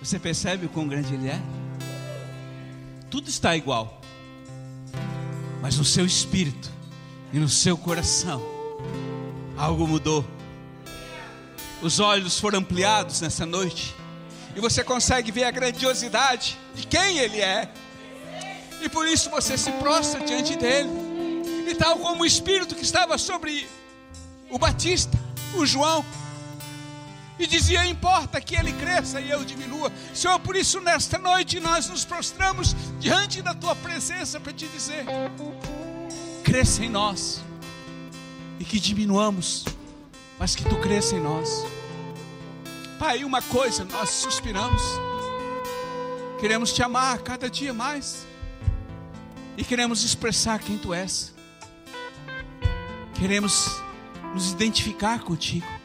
Você percebe o quão grande Ele é? Tudo está igual, mas no seu espírito e no seu coração, algo mudou. Os olhos foram ampliados nessa noite, e você consegue ver a grandiosidade de quem Ele é, e por isso você se prostra diante dele, e tal como o Espírito que estava sobre o Batista, o João, e dizia: Importa que ele cresça e eu diminua. Senhor, por isso nesta noite nós nos prostramos diante da tua presença para te dizer: Cresça em nós e que diminuamos, mas que tu cresça em nós. Pai, uma coisa nós suspiramos, queremos te amar cada dia mais e queremos expressar quem tu és, queremos nos identificar contigo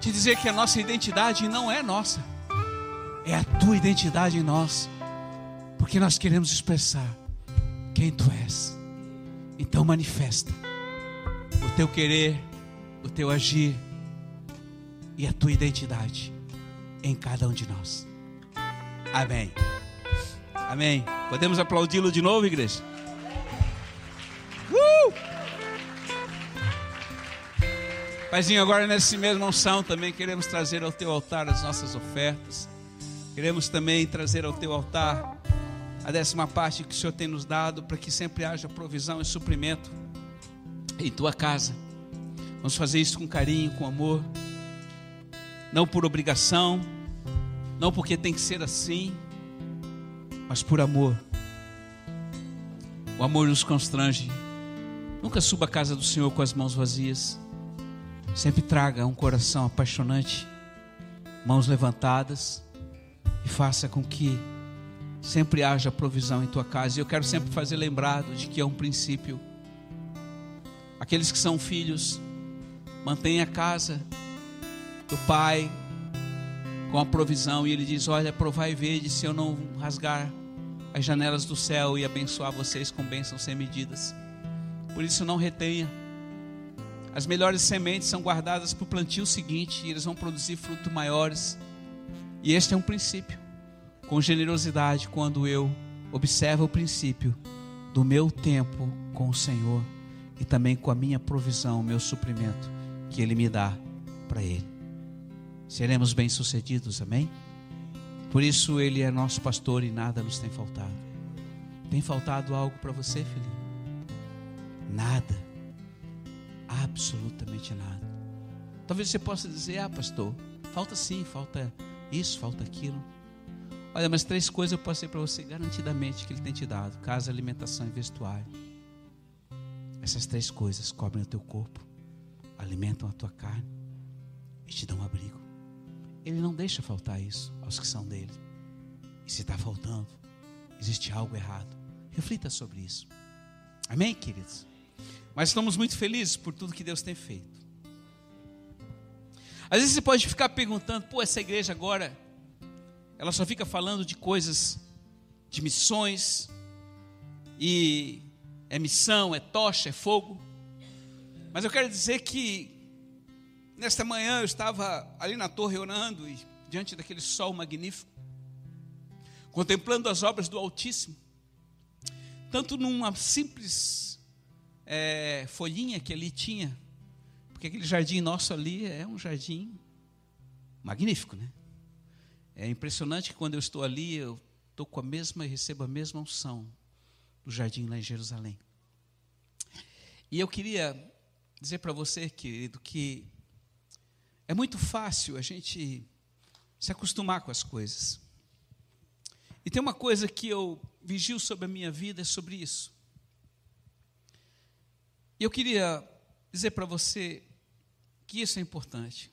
te dizer que a nossa identidade não é nossa, é a tua identidade em nós, porque nós queremos expressar quem tu és. Então manifesta o teu querer, o teu agir e a tua identidade em cada um de nós. Amém. Amém. Podemos aplaudi-lo de novo, igreja? Paizinho, agora nesse mesmo unção também queremos trazer ao teu altar as nossas ofertas. Queremos também trazer ao teu altar a décima parte que o Senhor tem nos dado para que sempre haja provisão e suprimento em tua casa. Vamos fazer isso com carinho, com amor, não por obrigação, não porque tem que ser assim, mas por amor. O amor nos constrange. Nunca suba a casa do Senhor com as mãos vazias. Sempre traga um coração apaixonante, mãos levantadas, e faça com que sempre haja provisão em tua casa. E eu quero sempre fazer lembrado de que é um princípio. Aqueles que são filhos, mantêm a casa do pai com a provisão. E ele diz: Olha, provai e vede se eu não rasgar as janelas do céu e abençoar vocês com bênçãos sem medidas. Por isso, não retenha as melhores sementes são guardadas para o plantio seguinte e eles vão produzir frutos maiores. E este é um princípio. Com generosidade, quando eu observo o princípio do meu tempo com o Senhor e também com a minha provisão, o meu suprimento que Ele me dá para Ele. Seremos bem-sucedidos, amém? Por isso Ele é nosso pastor e nada nos tem faltado. Tem faltado algo para você, filhinho? Nada absolutamente nada. Talvez você possa dizer: Ah, pastor, falta sim, falta isso, falta aquilo. Olha, mas três coisas eu passei para você garantidamente que Ele tem te dado: casa, alimentação e vestuário. Essas três coisas cobrem o teu corpo, alimentam a tua carne e te dão um abrigo. Ele não deixa faltar isso aos que são dele. E se está faltando, existe algo errado. Reflita sobre isso. Amém, queridos? Mas estamos muito felizes por tudo que Deus tem feito. Às vezes você pode ficar perguntando, pô, essa igreja agora, ela só fica falando de coisas, de missões, e é missão, é tocha, é fogo. Mas eu quero dizer que, nesta manhã eu estava ali na torre orando, e diante daquele sol magnífico, contemplando as obras do Altíssimo, tanto numa simples é, folhinha que ali tinha, porque aquele jardim nosso ali é um jardim magnífico, né? É impressionante que quando eu estou ali, eu estou com a mesma e recebo a mesma unção do jardim lá em Jerusalém. E eu queria dizer para você, querido, que é muito fácil a gente se acostumar com as coisas. E tem uma coisa que eu vigio sobre a minha vida, é sobre isso. E eu queria dizer para você que isso é importante.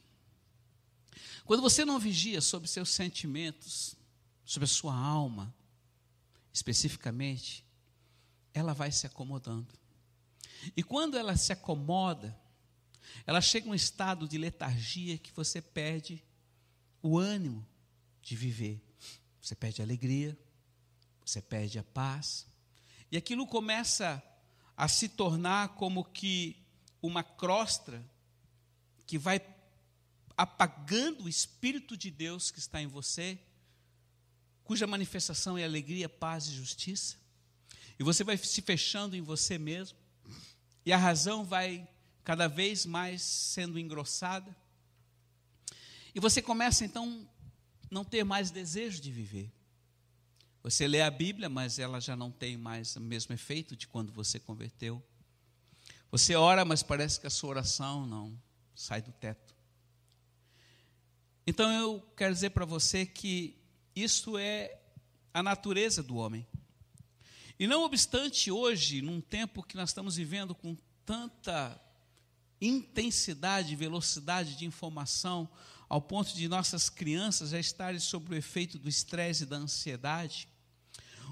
Quando você não vigia sobre seus sentimentos, sobre a sua alma, especificamente, ela vai se acomodando. E quando ela se acomoda, ela chega a um estado de letargia que você perde o ânimo de viver. Você perde a alegria, você perde a paz. E aquilo começa a se tornar como que uma crosta que vai apagando o Espírito de Deus que está em você, cuja manifestação é alegria, paz e justiça, e você vai se fechando em você mesmo, e a razão vai cada vez mais sendo engrossada, e você começa então não ter mais desejo de viver. Você lê a Bíblia, mas ela já não tem mais o mesmo efeito de quando você converteu. Você ora, mas parece que a sua oração não sai do teto. Então eu quero dizer para você que isso é a natureza do homem. E não obstante hoje, num tempo que nós estamos vivendo com tanta intensidade, velocidade de informação, ao ponto de nossas crianças já estarem sob o efeito do estresse e da ansiedade,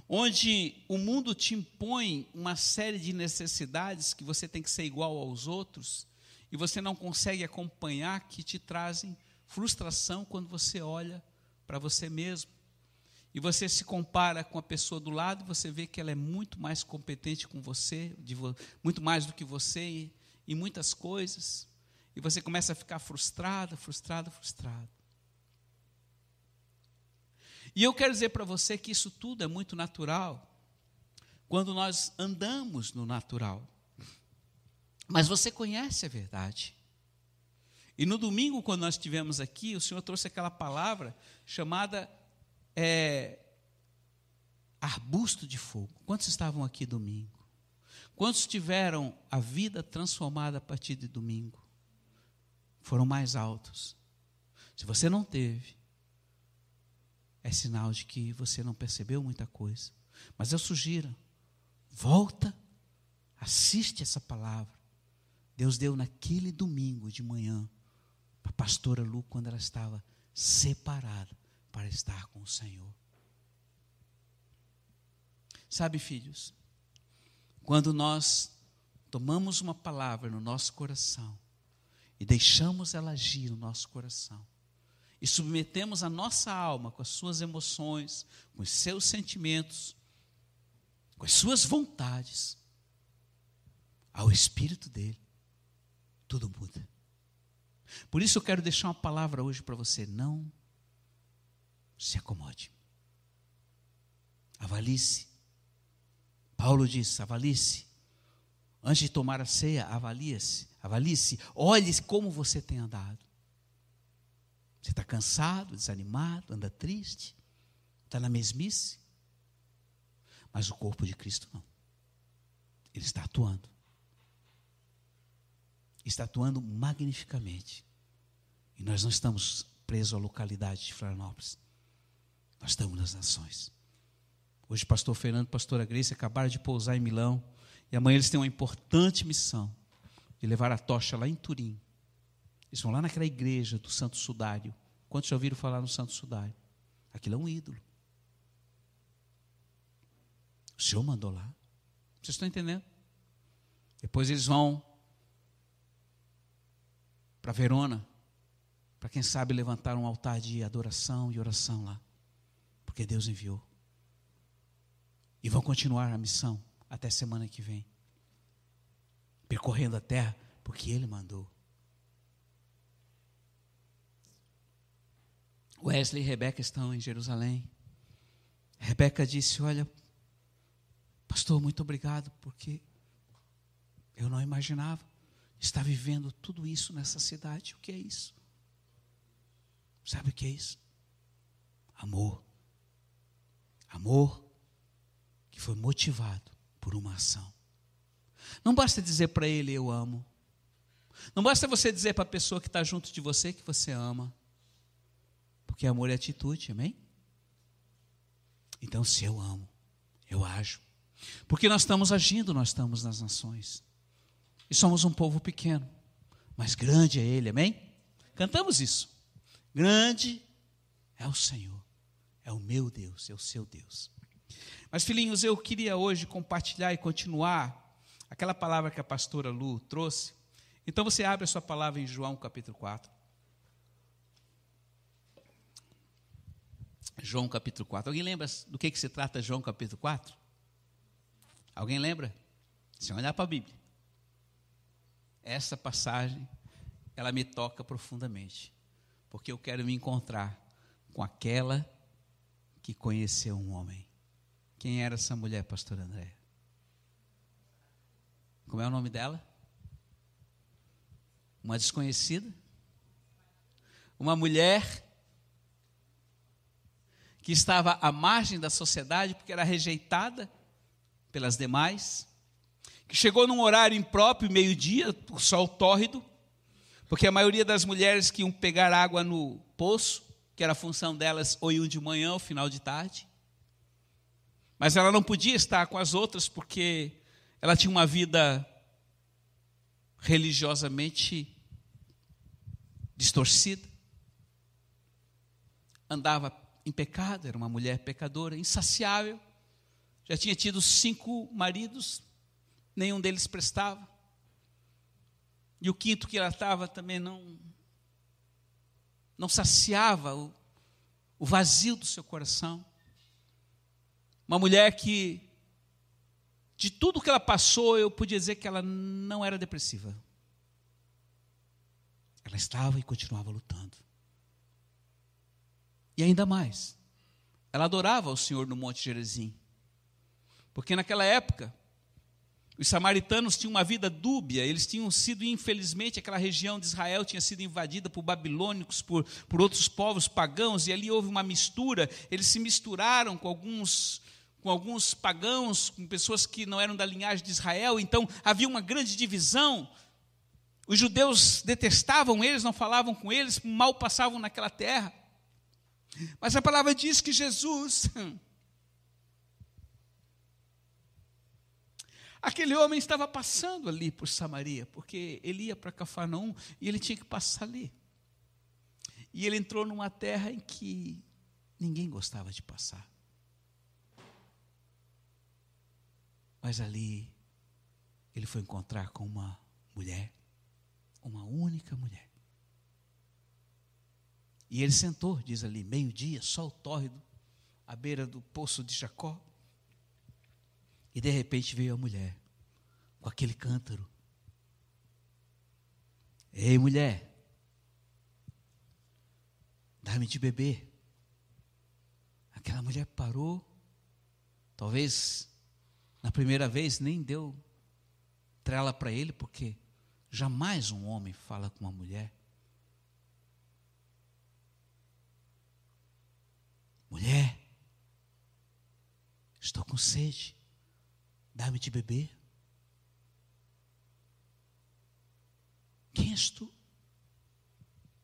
onde o mundo te impõe uma série de necessidades que você tem que ser igual aos outros, e você não consegue acompanhar, que te trazem frustração quando você olha para você mesmo. E você se compara com a pessoa do lado, você vê que ela é muito mais competente com você, vo muito mais do que você em muitas coisas. E você começa a ficar frustrado, frustrado, frustrado. E eu quero dizer para você que isso tudo é muito natural quando nós andamos no natural. Mas você conhece a verdade. E no domingo, quando nós estivemos aqui, o Senhor trouxe aquela palavra chamada é, arbusto de fogo. Quantos estavam aqui domingo? Quantos tiveram a vida transformada a partir de domingo? Foram mais altos. Se você não teve, é sinal de que você não percebeu muita coisa. Mas eu sugiro, volta, assiste essa palavra. Deus deu naquele domingo de manhã para a pastora Lu quando ela estava separada para estar com o Senhor. Sabe, filhos, quando nós tomamos uma palavra no nosso coração e deixamos ela agir no nosso coração, e submetemos a nossa alma com as suas emoções, com os seus sentimentos, com as suas vontades, ao Espírito dele, tudo muda. Por isso eu quero deixar uma palavra hoje para você. Não se acomode. Avalie-se. Paulo diz: avalie-se. Antes de tomar a ceia, avalie-se. Avalie-se. Olhe como você tem andado. Você está cansado, desanimado, anda triste, está na mesmice. Mas o corpo de Cristo não. Ele está atuando está atuando magnificamente. E nós não estamos presos à localidade de Florianópolis. Nós estamos nas nações. Hoje, pastor Fernando e pastora Grace acabaram de pousar em Milão. E amanhã eles têm uma importante missão de levar a tocha lá em Turim. Eles vão lá naquela igreja do Santo Sudário. Quantos já ouviram falar no Santo Sudário? Aquilo é um ídolo. O Senhor mandou lá. Vocês estão entendendo? Depois eles vão para Verona, para quem sabe levantar um altar de adoração e oração lá, porque Deus enviou. E vão continuar a missão até semana que vem, percorrendo a terra, porque Ele mandou. Wesley e Rebeca estão em Jerusalém. Rebeca disse: Olha, pastor, muito obrigado, porque eu não imaginava está vivendo tudo isso nessa cidade. O que é isso? Sabe o que é isso? Amor. Amor que foi motivado por uma ação. Não basta dizer para ele eu amo. Não basta você dizer para a pessoa que está junto de você que você ama. Porque amor é atitude, amém? Então, se eu amo, eu ajo. Porque nós estamos agindo, nós estamos nas nações. E somos um povo pequeno, mas grande é Ele, amém? Cantamos isso. Grande é o Senhor, é o meu Deus, é o seu Deus. Mas, filhinhos, eu queria hoje compartilhar e continuar aquela palavra que a pastora Lu trouxe. Então você abre a sua palavra em João capítulo 4. João capítulo 4. Alguém lembra do que, que se trata João capítulo 4? Alguém lembra? Se olhar para a Bíblia essa passagem, ela me toca profundamente. porque eu quero me encontrar com aquela que conheceu um homem. Quem era essa mulher, pastor André? Como é o nome dela? Uma desconhecida? Uma mulher que estava à margem da sociedade porque era rejeitada pelas demais, que chegou num horário impróprio, meio-dia, o sol tórrido, porque a maioria das mulheres que iam pegar água no poço, que era a função delas, ou iam de manhã ou final de tarde. Mas ela não podia estar com as outras porque ela tinha uma vida religiosamente distorcida. Andava em pecado, era uma mulher pecadora, insaciável. Já tinha tido cinco maridos, nenhum deles prestava. E o quinto que ela estava também não, não saciava o, o vazio do seu coração. Uma mulher que, de tudo que ela passou, eu podia dizer que ela não era depressiva. Ela estava e continuava lutando. E ainda mais, ela adorava o Senhor no Monte Gerezim. Porque naquela época, os samaritanos tinham uma vida dúbia, eles tinham sido, infelizmente, aquela região de Israel tinha sido invadida por babilônicos, por, por outros povos pagãos, e ali houve uma mistura, eles se misturaram com alguns, com alguns pagãos, com pessoas que não eram da linhagem de Israel, então havia uma grande divisão. Os judeus detestavam eles, não falavam com eles, mal passavam naquela terra. Mas a palavra diz que Jesus Aquele homem estava passando ali por Samaria, porque ele ia para Cafarnaum e ele tinha que passar ali. E ele entrou numa terra em que ninguém gostava de passar. Mas ali ele foi encontrar com uma mulher, uma única mulher. E ele sentou, diz ali, meio-dia, sol tórrido, à beira do poço de Jacó. E de repente veio a mulher, com aquele cântaro. Ei, mulher, dá-me de beber. Aquela mulher parou, talvez na primeira vez nem deu trela para ele, porque jamais um homem fala com uma mulher. Mulher, estou com sede. Dá-me de beber. Quem és tu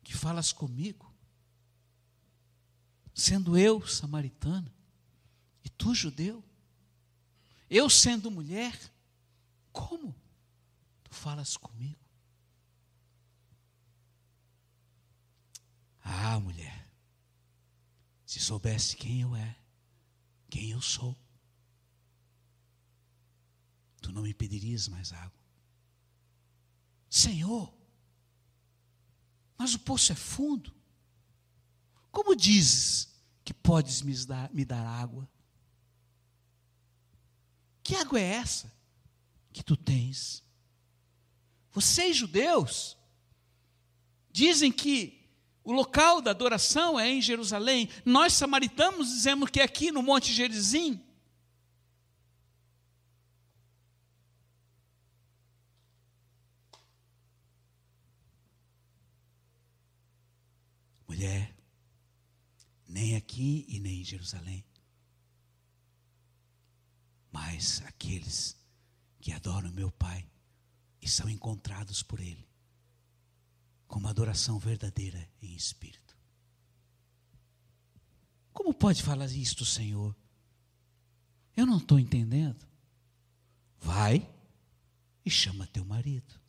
que falas comigo? Sendo eu samaritana e tu judeu, eu sendo mulher, como tu falas comigo? Ah, mulher, se soubesse quem eu é, quem eu sou, tu não me pedirias mais água. Senhor, mas o poço é fundo. Como dizes que podes me dar, me dar água? Que água é essa que tu tens? Vocês, judeus, dizem que o local da adoração é em Jerusalém. Nós, samaritanos, dizemos que é aqui no Monte Gerizim. mulher, nem aqui e nem em Jerusalém. Mas aqueles que adoram meu Pai e são encontrados por Ele, com uma adoração verdadeira em espírito. Como pode falar isto, Senhor? Eu não estou entendendo. Vai e chama teu marido.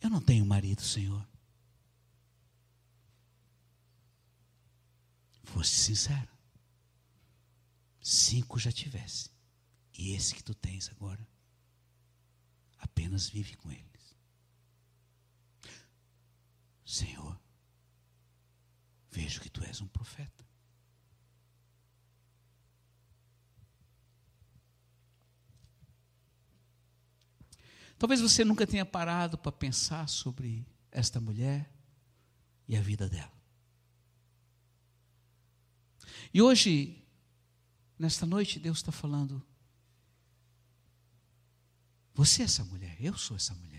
Eu não tenho marido, Senhor. fosse sincero. Cinco já tivesse. E esse que tu tens agora, apenas vive com eles. Senhor, vejo que tu és um profeta. Talvez você nunca tenha parado para pensar sobre esta mulher, e a vida dela. E hoje, nesta noite, Deus está falando: você é essa mulher, eu sou essa mulher.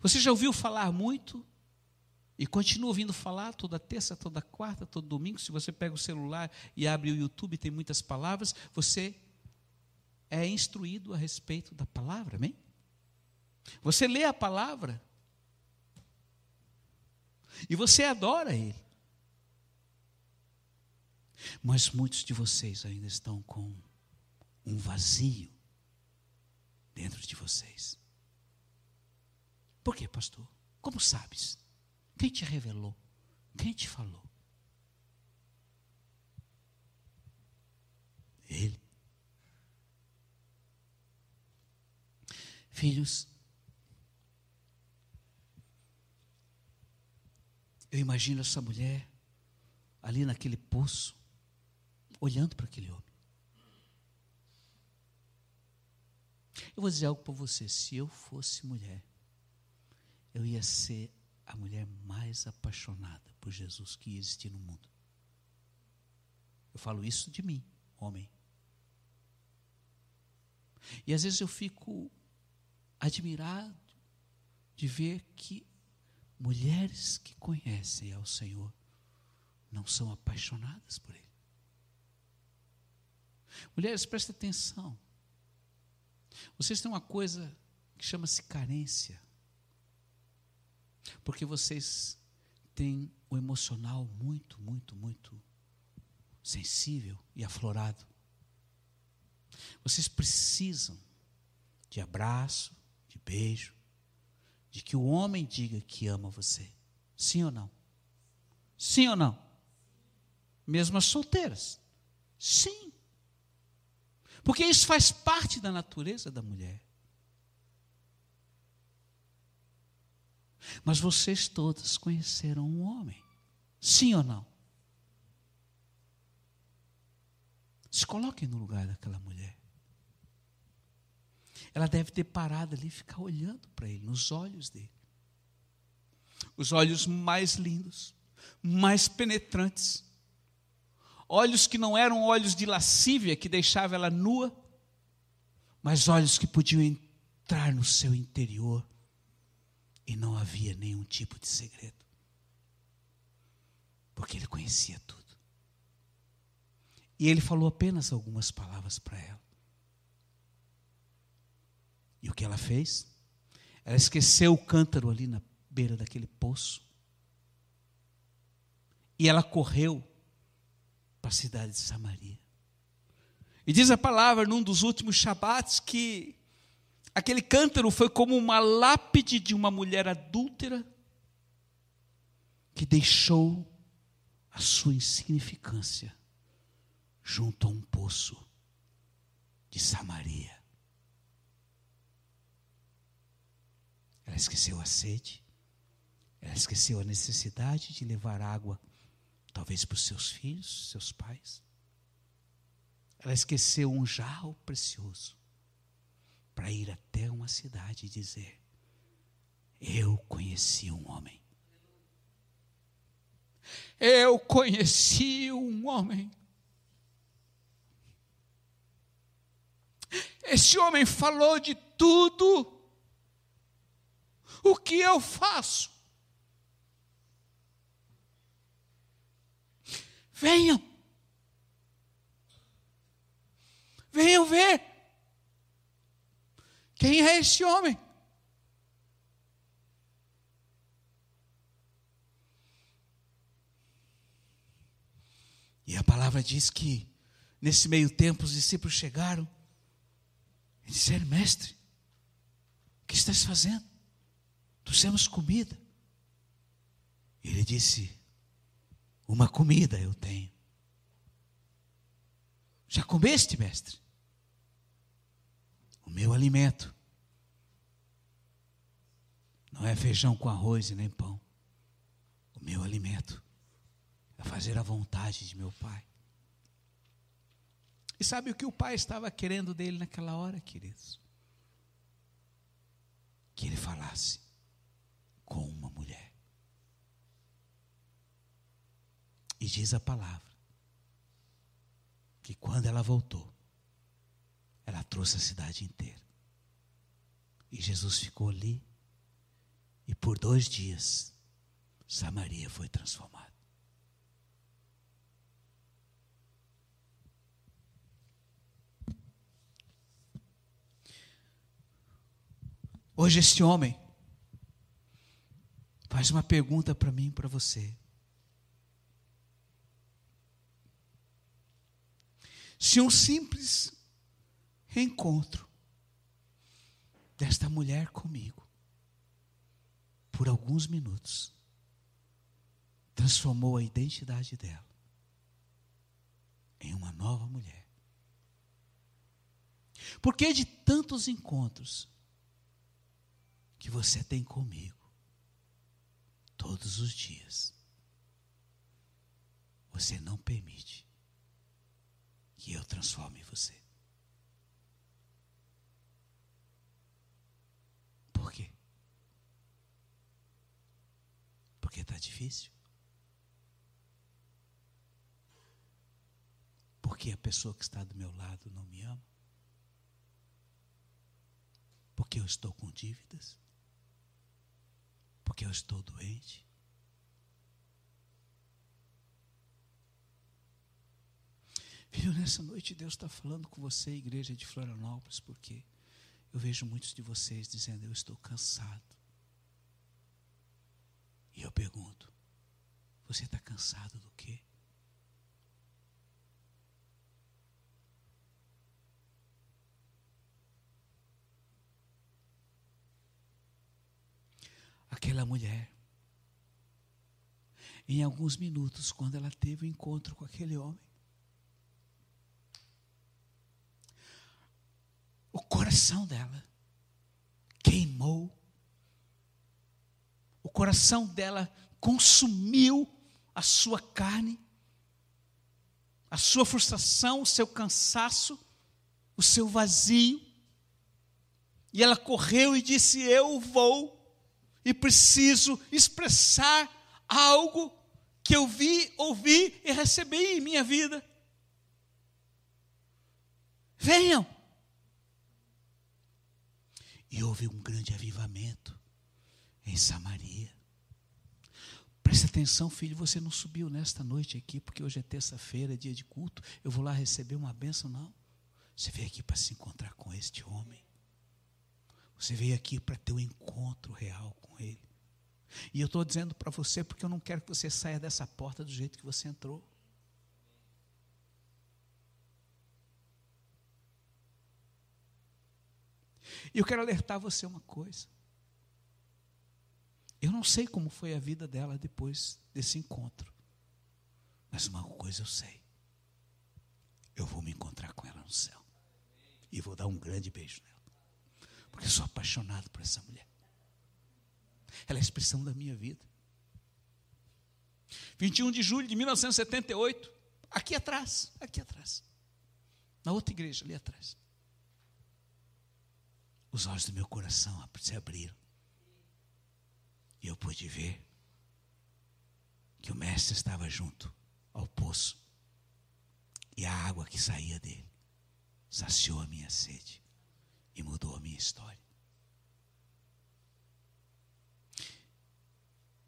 Você já ouviu falar muito e continua ouvindo falar toda terça, toda quarta, todo domingo. Se você pega o celular e abre o YouTube, tem muitas palavras. Você é instruído a respeito da palavra, amém? Você lê a palavra e você adora Ele. Mas muitos de vocês ainda estão com um vazio dentro de vocês. Por quê, pastor? Como sabes? Quem te revelou? Quem te falou? Ele. Filhos, eu imagino essa mulher ali naquele poço, olhando para aquele homem. Eu vou dizer algo para você: se eu fosse mulher, eu ia ser a mulher mais apaixonada por Jesus que existe no mundo. Eu falo isso de mim, homem. E às vezes eu fico admirado de ver que mulheres que conhecem ao Senhor não são apaixonadas por Ele. Mulheres, prestem atenção. Vocês têm uma coisa que chama-se carência. Porque vocês têm o emocional muito, muito, muito sensível e aflorado. Vocês precisam de abraço, de beijo, de que o homem diga que ama você. Sim ou não? Sim ou não? Mesmo as solteiras. Sim. Porque isso faz parte da natureza da mulher. Mas vocês todas conheceram um homem. Sim ou não? Se coloquem no lugar daquela mulher. Ela deve ter parado ali e ficar olhando para ele, nos olhos dele. Os olhos mais lindos, mais penetrantes. Olhos que não eram olhos de lascívia que deixava ela nua, mas olhos que podiam entrar no seu interior e não havia nenhum tipo de segredo. Porque ele conhecia tudo. E ele falou apenas algumas palavras para ela. E o que ela fez? Ela esqueceu o cântaro ali na beira daquele poço. E ela correu para a cidade de Samaria. E diz a palavra num dos últimos Shabbats que Aquele cântaro foi como uma lápide de uma mulher adúltera que deixou a sua insignificância junto a um poço de Samaria. Ela esqueceu a sede, ela esqueceu a necessidade de levar água, talvez para os seus filhos, seus pais. Ela esqueceu um jarro precioso para ir até uma cidade e dizer: Eu conheci um homem. Eu conheci um homem. Esse homem falou de tudo o que eu faço. Venham. Venham ver. Quem é esse homem? E a palavra diz que, nesse meio tempo, os discípulos chegaram e disseram: Mestre, o que estás fazendo? Trouxemos comida. E ele disse: Uma comida eu tenho. Já comeste, mestre? O meu alimento não é feijão com arroz e nem pão. O meu alimento é fazer a vontade de meu Pai. E sabe o que o Pai estava querendo dele naquela hora, queridos? Que ele falasse. com uma mulher. E diz a palavra que quando ela voltou, ela trouxe a cidade inteira. E Jesus ficou ali, e por dois dias, Samaria foi transformada. Hoje, este homem faz uma pergunta para mim e para você. Se um simples reencontro desta mulher comigo, por alguns minutos, transformou a identidade dela em uma nova mulher. Por que de tantos encontros que você tem comigo todos os dias, você não permite que eu transforme você. Por quê? Porque está difícil. Porque a pessoa que está do meu lado não me ama? Porque eu estou com dívidas? Porque eu estou doente? Filho, nessa noite Deus está falando com você, igreja de Florianópolis, porque eu vejo muitos de vocês dizendo: Eu estou cansado. E eu pergunto: Você está cansado do quê? Aquela mulher, em alguns minutos, quando ela teve o um encontro com aquele homem, o coração dela queimou, o coração dela consumiu a sua carne, a sua frustração, o seu cansaço, o seu vazio. E ela correu e disse: Eu vou e preciso expressar algo que eu vi, ouvi e recebi em minha vida. Venham. E houve um grande avivamento em Samaria. Preste atenção, filho, você não subiu nesta noite aqui, porque hoje é terça-feira, dia de culto. Eu vou lá receber uma bênção, não. Você veio aqui para se encontrar com este homem. Você veio aqui para ter um encontro real com ele. E eu estou dizendo para você porque eu não quero que você saia dessa porta do jeito que você entrou. E eu quero alertar você uma coisa. Eu não sei como foi a vida dela depois desse encontro. Mas uma coisa eu sei. Eu vou me encontrar com ela no céu. E vou dar um grande beijo nela. Porque eu sou apaixonado por essa mulher. Ela é a expressão da minha vida. 21 de julho de 1978, aqui atrás, aqui atrás. Na outra igreja, ali atrás os olhos do meu coração se abriram. E eu pude ver que o Mestre estava junto ao poço. E a água que saía dele saciou a minha sede e mudou a minha história.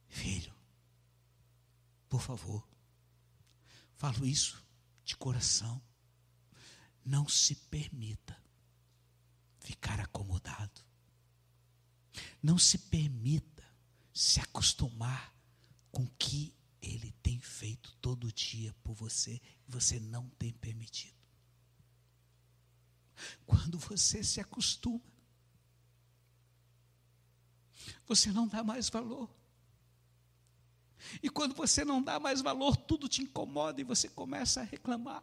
Filho, por favor, falo isso de coração. Não se permita ficar acomodado. Não se permita se acostumar com o que ele tem feito todo dia por você e você não tem permitido. Quando você se acostuma, você não dá mais valor. E quando você não dá mais valor, tudo te incomoda e você começa a reclamar.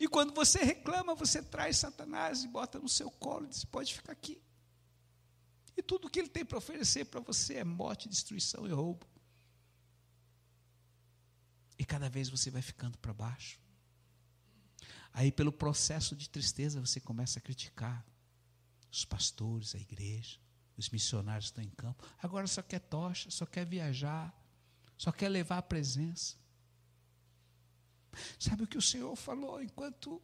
E quando você reclama, você traz Satanás e bota no seu colo e diz: pode ficar aqui. E tudo que ele tem para oferecer para você é morte, destruição e roubo. E cada vez você vai ficando para baixo. Aí, pelo processo de tristeza, você começa a criticar os pastores, a igreja. Os missionários estão em campo. Agora só quer tocha, só quer viajar, só quer levar a presença. Sabe o que o Senhor falou enquanto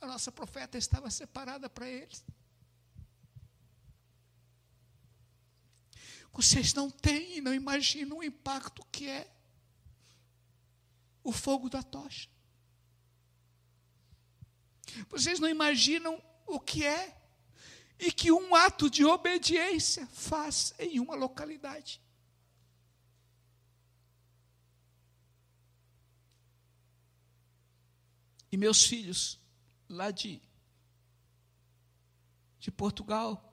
a nossa profeta estava separada para eles? Vocês não têm não imaginam o impacto que é o fogo da tocha. Vocês não imaginam o que é e que um ato de obediência faz em uma localidade. E meus filhos, lá de, de Portugal,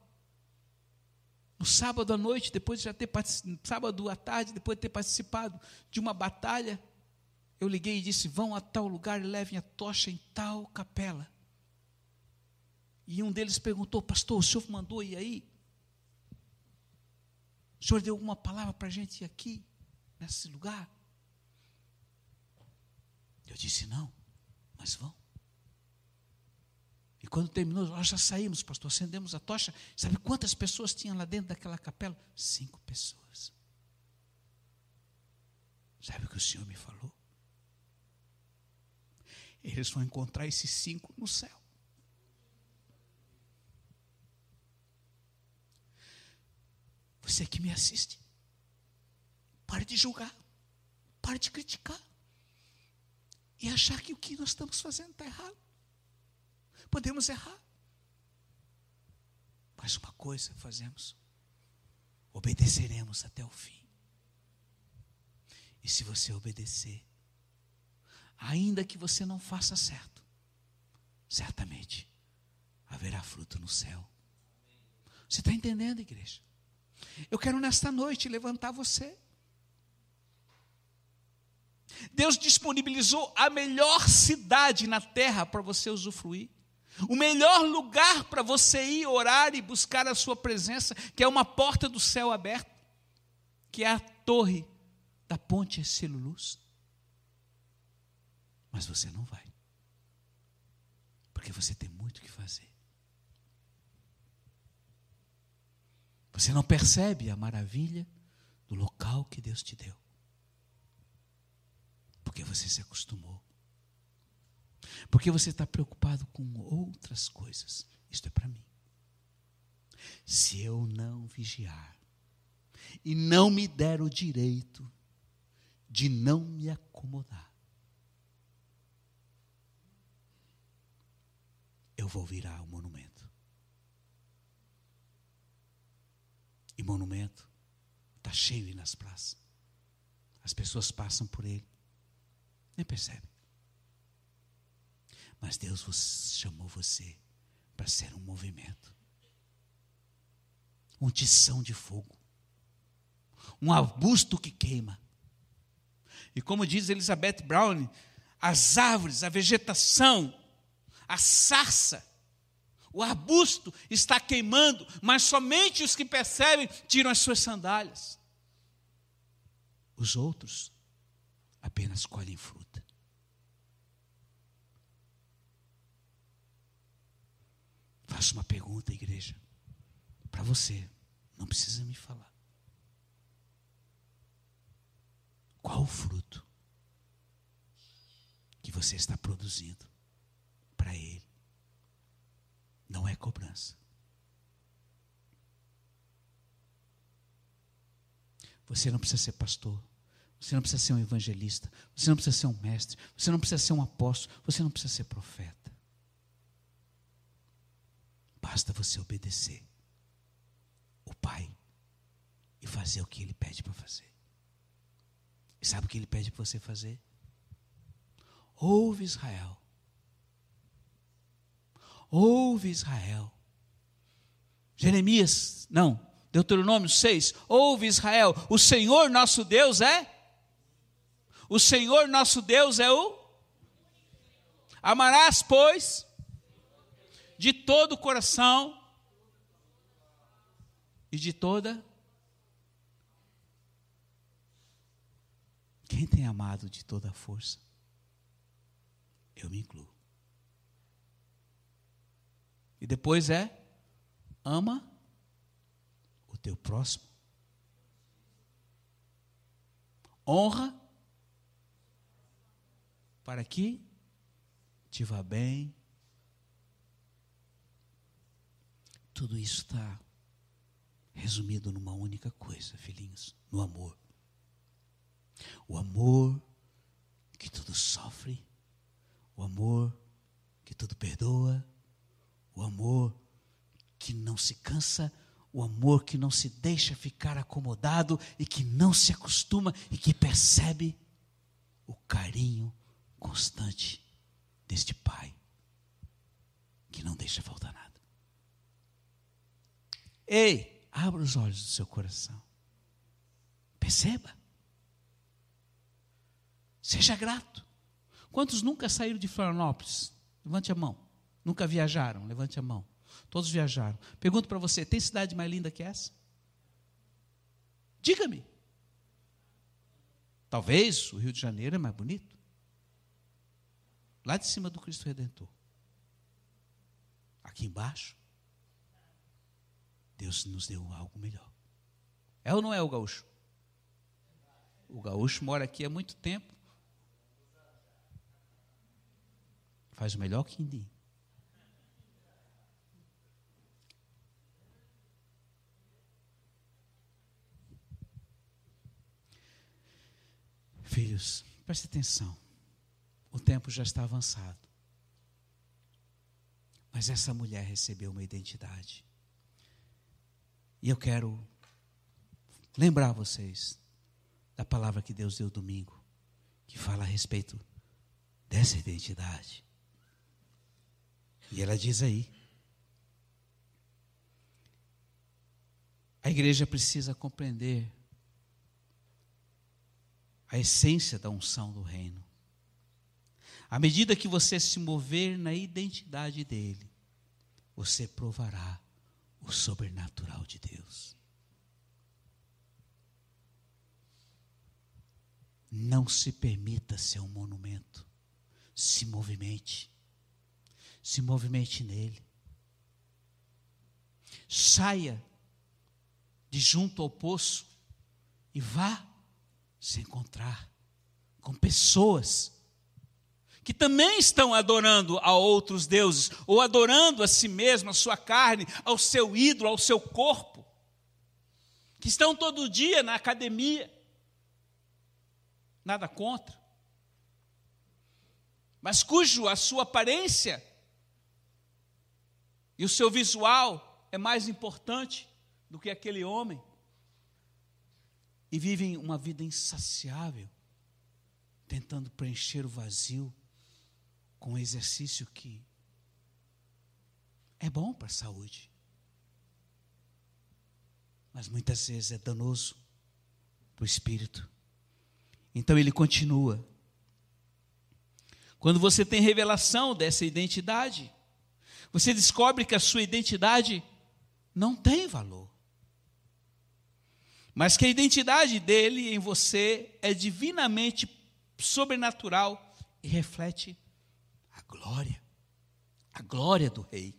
no sábado à noite, depois de já ter sábado à tarde, depois de ter participado de uma batalha, eu liguei e disse: vão a tal lugar e levem a tocha em tal capela. E um deles perguntou: Pastor, o senhor mandou ir aí? O senhor deu alguma palavra para a gente ir aqui, nesse lugar? Eu disse: Não, mas vão. E quando terminou, nós já saímos, pastor, acendemos a tocha. Sabe quantas pessoas tinham lá dentro daquela capela? Cinco pessoas. Sabe o que o Senhor me falou? Eles vão encontrar esses cinco no céu. Você que me assiste, pare de julgar, pare de criticar e achar que o que nós estamos fazendo está errado. Podemos errar. Mas uma coisa fazemos: obedeceremos até o fim. E se você obedecer, ainda que você não faça certo, certamente haverá fruto no céu. Você está entendendo, igreja? Eu quero nesta noite levantar você. Deus disponibilizou a melhor cidade na terra para você usufruir. O melhor lugar para você ir orar e buscar a sua presença, que é uma porta do céu aberto, que é a torre da ponte Celulus. Mas você não vai. Porque você tem muito o que fazer. Você não percebe a maravilha do local que Deus te deu. Porque você se acostumou. Porque você está preocupado com outras coisas. Isto é para mim. Se eu não vigiar e não me der o direito de não me acomodar, eu vou virar um monumento. E monumento está cheio nas praças. As pessoas passam por ele, nem percebem. Mas Deus chamou você para ser um movimento, um tição de fogo, um arbusto que queima. E como diz Elizabeth Brown, as árvores, a vegetação, a sarça, o arbusto está queimando, mas somente os que percebem tiram as suas sandálias. Os outros apenas colhem fruta. Faço uma pergunta, igreja, para você, não precisa me falar. Qual o fruto que você está produzindo para Ele? Não é cobrança. Você não precisa ser pastor. Você não precisa ser um evangelista. Você não precisa ser um mestre. Você não precisa ser um apóstolo. Você não precisa ser profeta. Basta você obedecer o Pai e fazer o que Ele pede para fazer. E sabe o que Ele pede para você fazer? Ouve Israel. Ouve Israel. Jeremias, não, Deuteronômio 6. Ouve Israel, o Senhor nosso Deus é? O Senhor nosso Deus é o? Amarás, pois, de todo o coração e de toda. Quem tem amado de toda a força? Eu me incluo. E depois é ama o teu próximo. Honra para que te vá bem. Tudo isso está resumido numa única coisa, filhinhos: no amor. O amor que tudo sofre, o amor que tudo perdoa, o amor que não se cansa, o amor que não se deixa ficar acomodado e que não se acostuma e que percebe o carinho constante deste Pai, que não deixa faltar nada. Ei, abra os olhos do seu coração. Perceba. Seja grato. Quantos nunca saíram de Florianópolis? Levante a mão. Nunca viajaram? Levante a mão. Todos viajaram. Pergunto para você: tem cidade mais linda que essa? Diga-me. Talvez o Rio de Janeiro é mais bonito. Lá de cima do Cristo Redentor. Aqui embaixo, Deus nos deu algo melhor. É ou não é o gaúcho? O gaúcho mora aqui há muito tempo. Faz o melhor quindim. Filhos, preste atenção o tempo já está avançado. Mas essa mulher recebeu uma identidade. E eu quero lembrar vocês da palavra que Deus deu domingo, que fala a respeito dessa identidade. E ela diz aí: a igreja precisa compreender a essência da unção do reino. À medida que você se mover na identidade dele, você provará o sobrenatural de Deus. Não se permita ser um monumento. Se movimente. Se movimente nele. Saia de junto ao poço e vá se encontrar com pessoas que também estão adorando a outros deuses, ou adorando a si mesmo, a sua carne, ao seu ídolo, ao seu corpo, que estão todo dia na academia, nada contra, mas cujo a sua aparência e o seu visual é mais importante do que aquele homem, e vivem uma vida insaciável, tentando preencher o vazio com exercício que é bom para a saúde, mas muitas vezes é danoso para o espírito. Então ele continua. Quando você tem revelação dessa identidade, você descobre que a sua identidade não tem valor. Mas que a identidade dele em você é divinamente sobrenatural e reflete glória, a glória do Rei.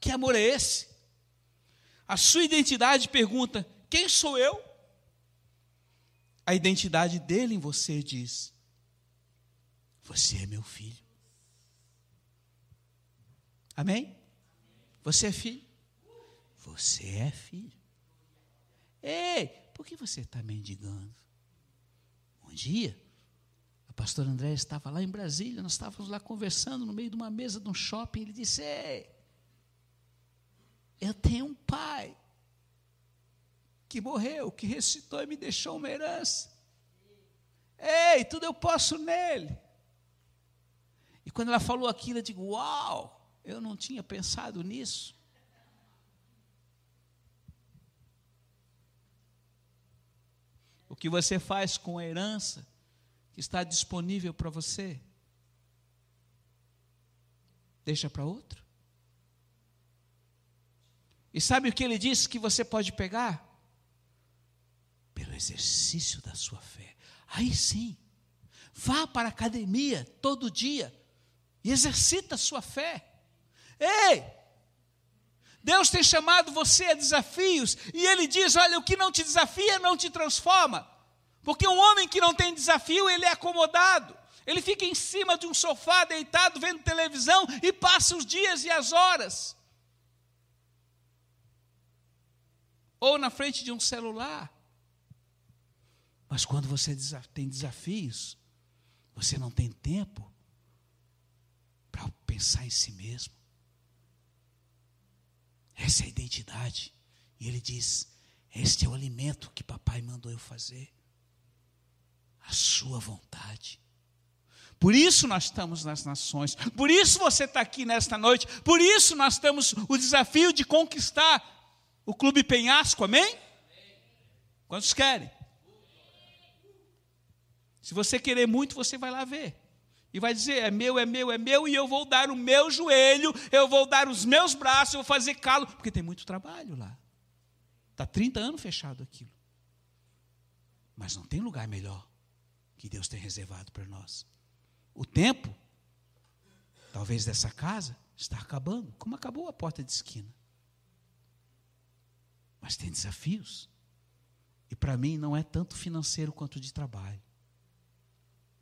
Que amor é esse? A sua identidade pergunta: quem sou eu? A identidade dele em você diz: Você é meu filho. Amém? Você é filho? Você é filho. Ei, por que você está mendigando? Um dia, o pastor André estava lá em Brasília, nós estávamos lá conversando no meio de uma mesa de um shopping. Ele disse: Ei, eu tenho um pai que morreu, que ressuscitou e me deixou uma herança. Ei, tudo eu posso nele. E quando ela falou aquilo, eu digo: Uau, eu não tinha pensado nisso. O que você faz com a herança que está disponível para você, deixa para outro. E sabe o que ele disse que você pode pegar? Pelo exercício da sua fé. Aí sim, vá para a academia todo dia e exercita a sua fé. Ei! Deus tem chamado você a desafios, e Ele diz: olha, o que não te desafia não te transforma. Porque um homem que não tem desafio, ele é acomodado. Ele fica em cima de um sofá, deitado, vendo televisão e passa os dias e as horas. Ou na frente de um celular. Mas quando você tem desafios, você não tem tempo para pensar em si mesmo. Essa é a identidade. E ele diz: Este é o alimento que papai mandou eu fazer. Sua vontade. Por isso nós estamos nas nações. Por isso você está aqui nesta noite. Por isso nós temos o desafio de conquistar o Clube Penhasco. Amém? Quantos querem? Se você querer muito, você vai lá ver. E vai dizer: é meu, é meu, é meu, e eu vou dar o meu joelho, eu vou dar os meus braços, eu vou fazer calo, porque tem muito trabalho lá. Está 30 anos fechado aquilo. Mas não tem lugar melhor que Deus tem reservado para nós. O tempo, talvez dessa casa, está acabando, como acabou a porta de esquina. Mas tem desafios. E para mim não é tanto financeiro quanto de trabalho.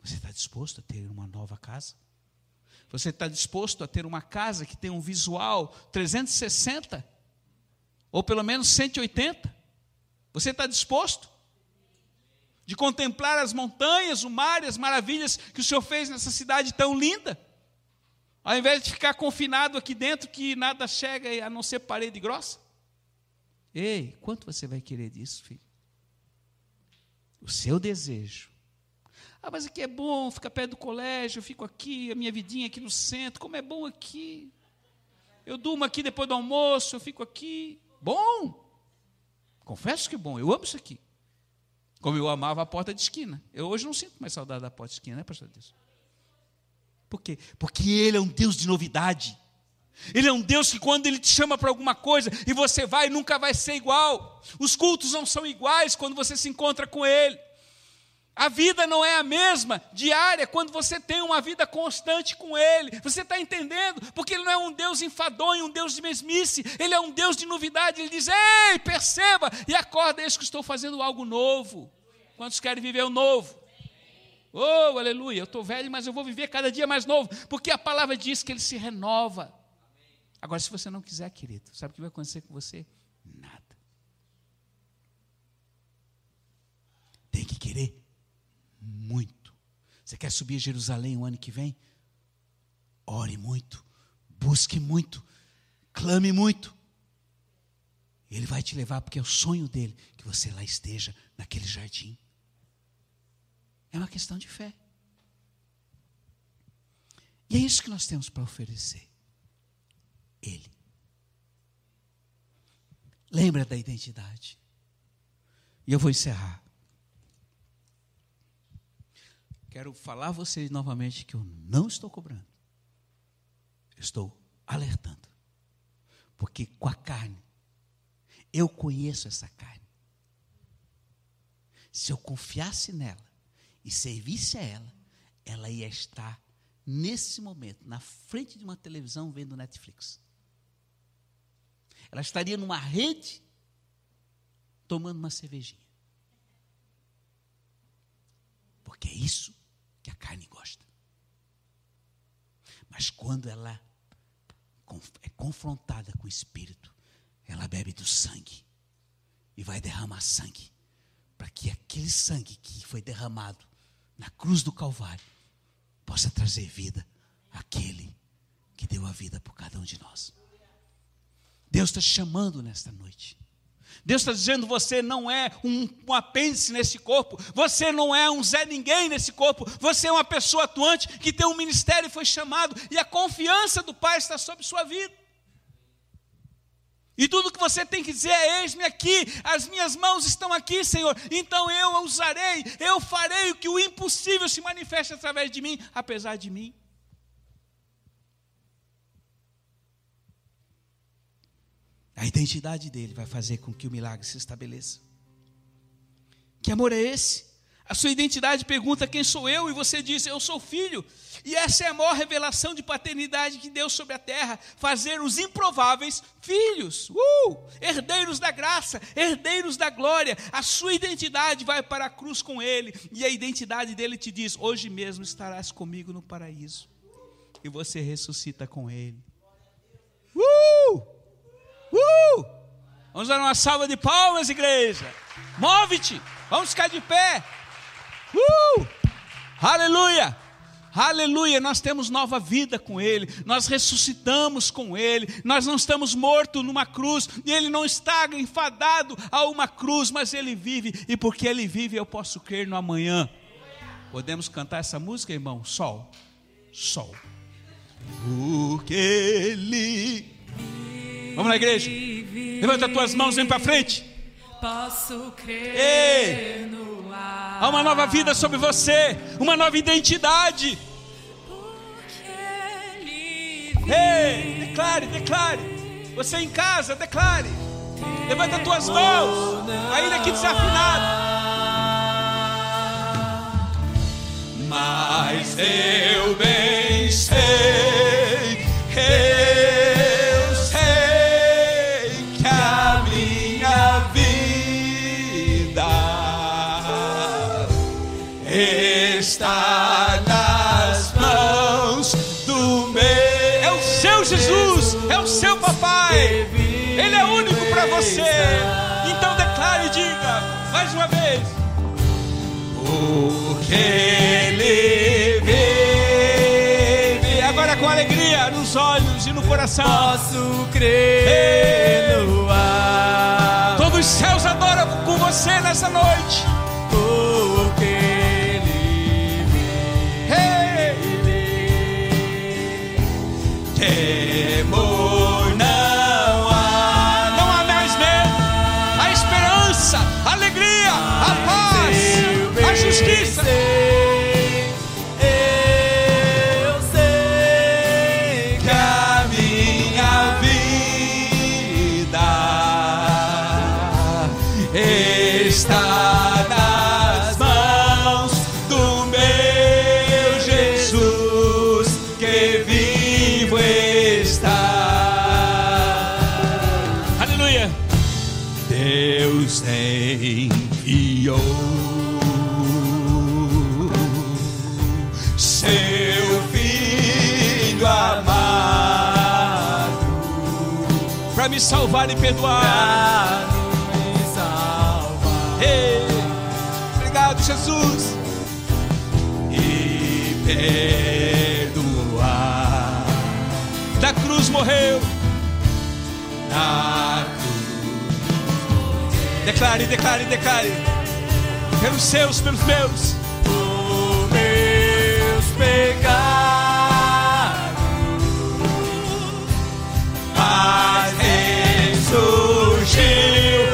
Você está disposto a ter uma nova casa? Você está disposto a ter uma casa que tem um visual 360? Ou pelo menos 180? Você está disposto? De contemplar as montanhas, o mar e as maravilhas que o Senhor fez nessa cidade tão linda? Ao invés de ficar confinado aqui dentro que nada chega a não ser parede grossa? Ei, quanto você vai querer disso, filho? O seu desejo ah, mas aqui é bom, fica perto do colégio, eu fico aqui, a minha vidinha aqui no centro, como é bom aqui. Eu durmo aqui depois do almoço, eu fico aqui. Bom! Confesso que é bom, eu amo isso aqui. Como eu amava a porta de esquina. Eu hoje não sinto mais saudade da porta de esquina, né, pastor Deus? Por quê? Porque Ele é um Deus de novidade. Ele é um Deus que quando Ele te chama para alguma coisa e você vai, nunca vai ser igual. Os cultos não são iguais quando você se encontra com Ele. A vida não é a mesma diária quando você tem uma vida constante com Ele. Você está entendendo? Porque Ele não é um Deus enfadonho, um Deus de mesmice. Ele é um Deus de novidade. Ele diz: Ei, perceba e acorda, eis que estou fazendo algo novo. Quantos querem viver o novo? Oh, aleluia, eu estou velho, mas eu vou viver cada dia mais novo. Porque a palavra diz que Ele se renova. Agora, se você não quiser, querido, sabe o que vai acontecer com você? Nada. Tem que querer muito. Você quer subir a Jerusalém o ano que vem? Ore muito, busque muito, clame muito. Ele vai te levar, porque é o sonho dele que você lá esteja, naquele jardim. É uma questão de fé. E é isso que nós temos para oferecer. Ele. Lembra da identidade. E eu vou encerrar. Quero falar a vocês novamente que eu não estou cobrando. estou alertando. Porque com a carne, eu conheço essa carne. Se eu confiasse nela e servisse a ela, ela ia estar nesse momento na frente de uma televisão vendo Netflix. Ela estaria numa rede tomando uma cervejinha. Porque é isso que a carne gosta. Mas quando ela é confrontada com o espírito, ela bebe do sangue e vai derramar sangue, para que aquele sangue que foi derramado na cruz do Calvário possa trazer vida àquele que deu a vida por cada um de nós. Deus está chamando nesta noite Deus está dizendo: você não é um, um apêndice nesse corpo, você não é um Zé Ninguém nesse corpo, você é uma pessoa atuante que tem um ministério e foi chamado, e a confiança do Pai está sobre sua vida. E tudo que você tem que dizer é: eis-me aqui, as minhas mãos estão aqui, Senhor, então eu usarei, eu farei o que o impossível se manifeste através de mim, apesar de mim. A identidade dele vai fazer com que o milagre se estabeleça. Que amor é esse? A sua identidade pergunta quem sou eu e você diz eu sou filho. E essa é a maior revelação de paternidade que Deus sobre a terra, fazer os improváveis filhos, uh, herdeiros da graça, herdeiros da glória. A sua identidade vai para a cruz com ele e a identidade dele te diz: hoje mesmo estarás comigo no paraíso. E você ressuscita com ele. Uh! Uh! Vamos dar uma salva de palmas, igreja. Move-te. Vamos ficar de pé. Uh! Aleluia! Aleluia, nós temos nova vida com Ele, nós ressuscitamos com Ele, nós não estamos mortos numa cruz, e Ele não está enfadado a uma cruz, mas Ele vive, e porque Ele vive, eu posso crer no amanhã. Podemos cantar essa música, irmão? Sol, sol. Porque Ele. Vamos na igreja? Levanta as tuas mãos, vem para frente. Posso crer Ei. no ar. Há uma nova vida sobre você, uma nova identidade. Ei, declare, declare. Você em casa, declare. Levanta as tuas mãos, ainda que desafinado. Mas eu bem sei, você. Então declare e diga mais uma vez. Porque ele vive. Agora com alegria nos olhos e no coração. Posso crer no salvar e perdoar. me salvar. Obrigado, Jesus. E perdoar. Da cruz morreu. Na cruz. Declare, declare, declare. Pelos seus, pelos meus. Por meus pecados. Ressurgiu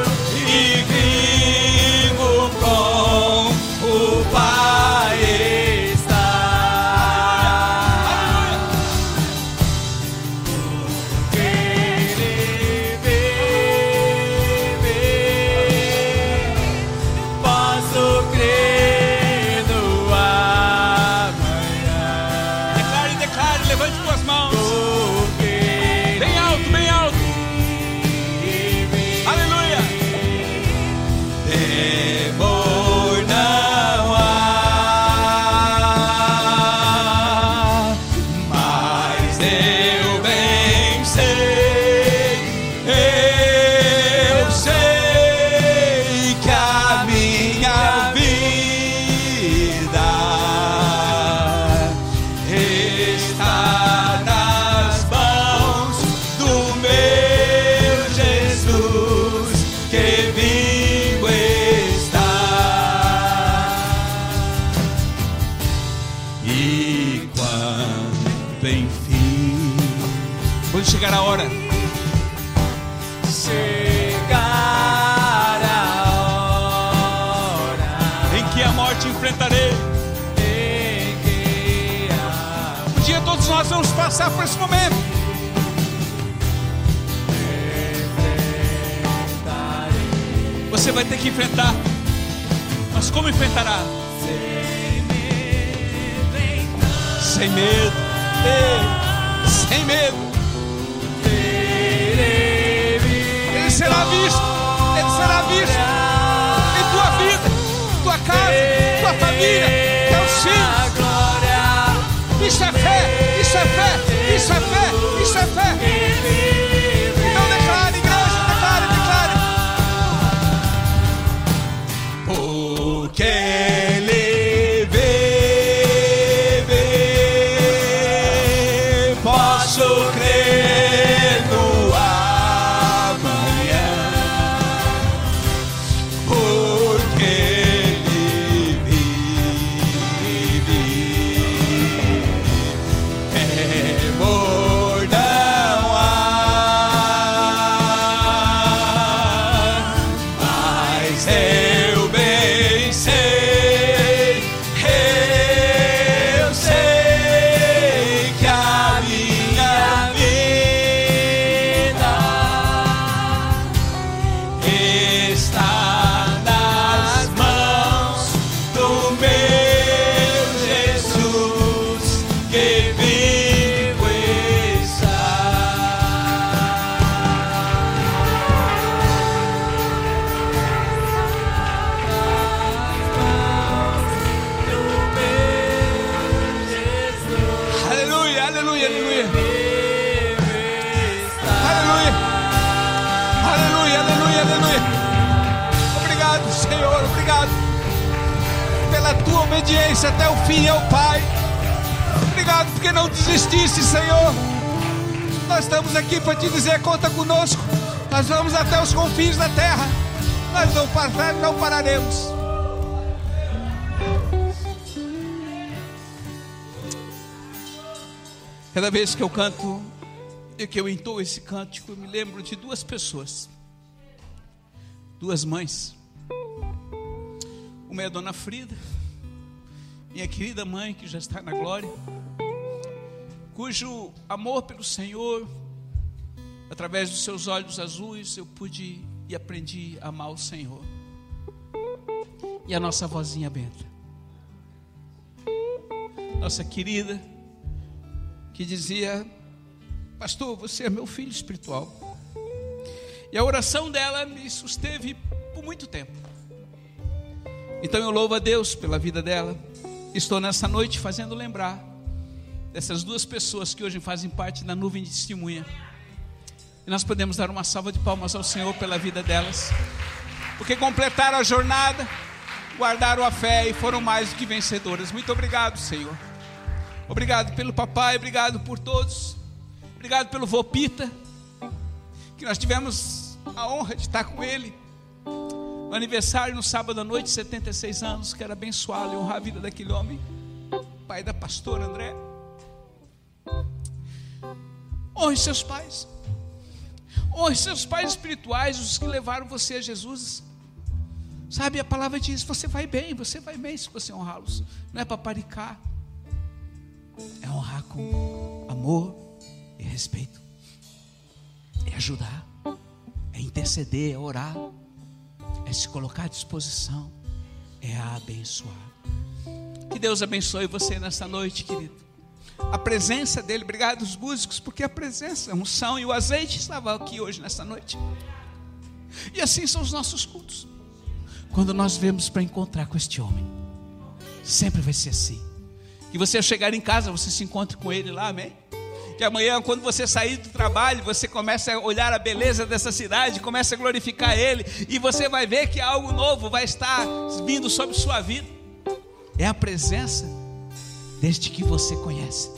passar por esse momento. Você vai ter que enfrentar, mas como enfrentará? Sem medo, ei, sem medo. Ele será visto, ele será visto em tua vida, tua casa, tua família, isso é fé, isso é fé, isso é fé. Obediência até o fim ao Pai. Obrigado porque não desististe, Senhor. Nós estamos aqui para te dizer: conta conosco. Nós vamos até os confins da terra. Nós não, par- não pararemos. Cada vez que eu canto e que eu entoo esse cântico, eu me lembro de duas pessoas, duas mães. Uma é a dona Frida, minha querida mãe que já está na glória, cujo amor pelo Senhor, através dos seus olhos azuis, eu pude e aprendi a amar o Senhor. E a nossa vozinha Benta, nossa querida, que dizia: Pastor, você é meu filho espiritual. E a oração dela me susteve por muito tempo. Então eu louvo a Deus pela vida dela. Estou nessa noite fazendo lembrar dessas duas pessoas que hoje fazem parte da nuvem de testemunha. E nós podemos dar uma salva de palmas ao Senhor pela vida delas, porque completaram a jornada, guardaram a fé e foram mais do que vencedoras. Muito obrigado, Senhor. Obrigado pelo papai, obrigado por todos. Obrigado pelo Vopita, que nós tivemos a honra de estar com ele. No aniversário no sábado à noite, 76 anos, quero abençoá-lo e honrar a vida daquele homem, pai da pastora André. Honre seus pais. Honre seus pais espirituais, os que levaram você a Jesus. Sabe, a palavra diz: você vai bem, você vai bem se você honrá-los. Não é para paricar, é honrar com amor e respeito, é ajudar, é interceder, é orar, é se colocar à disposição, é abençoar. Que Deus abençoe você nessa noite, querido. A presença dele, obrigado os músicos, porque a presença, a unção e o azeite estavam aqui hoje nessa noite. E assim são os nossos cultos. Quando nós vemos para encontrar com este homem, sempre vai ser assim. Que você ao chegar em casa, você se encontre com ele lá, amém? Que amanhã, quando você sair do trabalho, você começa a olhar a beleza dessa cidade, começa a glorificar ele, e você vai ver que algo novo vai estar vindo sobre sua vida. É a presença desde que você conhece.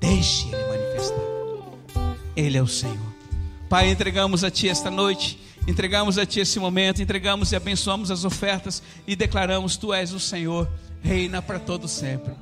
Deixe ele manifestar. Ele é o Senhor. Pai, entregamos a Ti esta noite, entregamos a Ti esse momento, entregamos e abençoamos as ofertas e declaramos: Tu és o Senhor, reina para todo sempre.